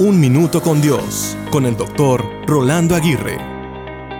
Un Minuto con Dios, con el doctor Rolando Aguirre.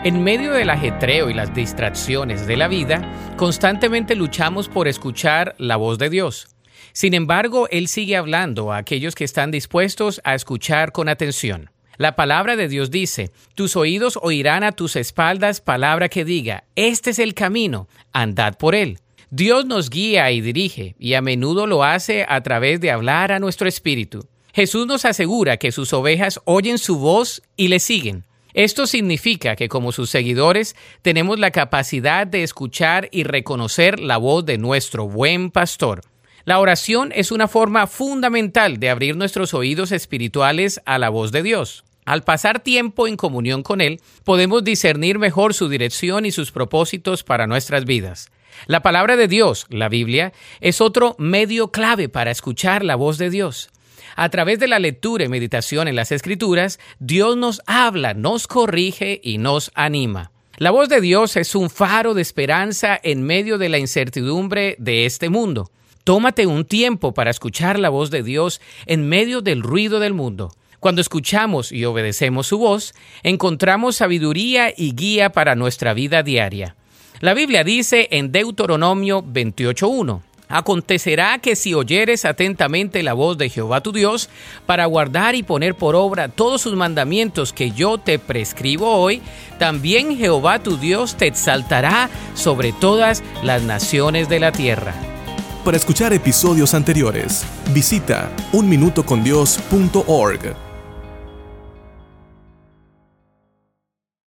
En medio del ajetreo y las distracciones de la vida, constantemente luchamos por escuchar la voz de Dios. Sin embargo, Él sigue hablando a aquellos que están dispuestos a escuchar con atención. La palabra de Dios dice, tus oídos oirán a tus espaldas palabra que diga, este es el camino, andad por él. Dios nos guía y dirige, y a menudo lo hace a través de hablar a nuestro espíritu. Jesús nos asegura que sus ovejas oyen su voz y le siguen. Esto significa que como sus seguidores tenemos la capacidad de escuchar y reconocer la voz de nuestro buen pastor. La oración es una forma fundamental de abrir nuestros oídos espirituales a la voz de Dios. Al pasar tiempo en comunión con Él, podemos discernir mejor su dirección y sus propósitos para nuestras vidas. La palabra de Dios, la Biblia, es otro medio clave para escuchar la voz de Dios. A través de la lectura y meditación en las Escrituras, Dios nos habla, nos corrige y nos anima. La voz de Dios es un faro de esperanza en medio de la incertidumbre de este mundo. Tómate un tiempo para escuchar la voz de Dios en medio del ruido del mundo. Cuando escuchamos y obedecemos su voz, encontramos sabiduría y guía para nuestra vida diaria. La Biblia dice en Deuteronomio 28.1, Acontecerá que si oyeres atentamente la voz de Jehová tu Dios, para guardar y poner por obra todos sus mandamientos que yo te prescribo hoy, también Jehová tu Dios te exaltará sobre todas las naciones de la tierra. Para escuchar episodios anteriores, visita unminutocondios.org.